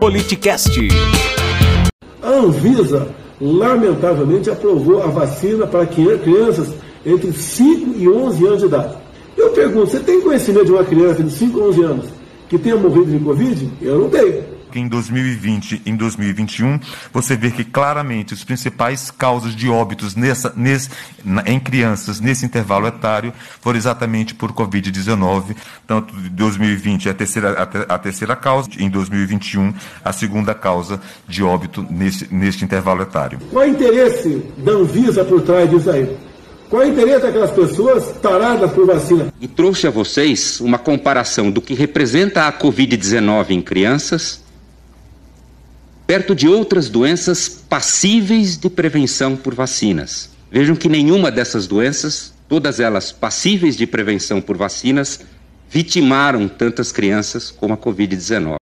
Politicast. A Anvisa, lamentavelmente, aprovou a vacina para crianças entre 5 e 11 anos de idade. Eu pergunto, você tem conhecimento de uma criança de 5 a 11 anos que tenha morrido de Covid? Eu não tenho que em 2020 e em 2021 você vê que claramente as principais causas de óbitos nessa, nesse, em crianças nesse intervalo etário foram exatamente por Covid-19. Tanto em 2020 a terceira, a, a, terceira causa, em 2021 a segunda causa de óbito nesse, neste intervalo etário. Qual é o interesse da Anvisa por trás disso aí? Qual é o interesse daquelas pessoas taradas por vacina? E trouxe a vocês uma comparação do que representa a Covid-19 em crianças perto de outras doenças passíveis de prevenção por vacinas. Vejam que nenhuma dessas doenças, todas elas passíveis de prevenção por vacinas, vitimaram tantas crianças como a Covid-19.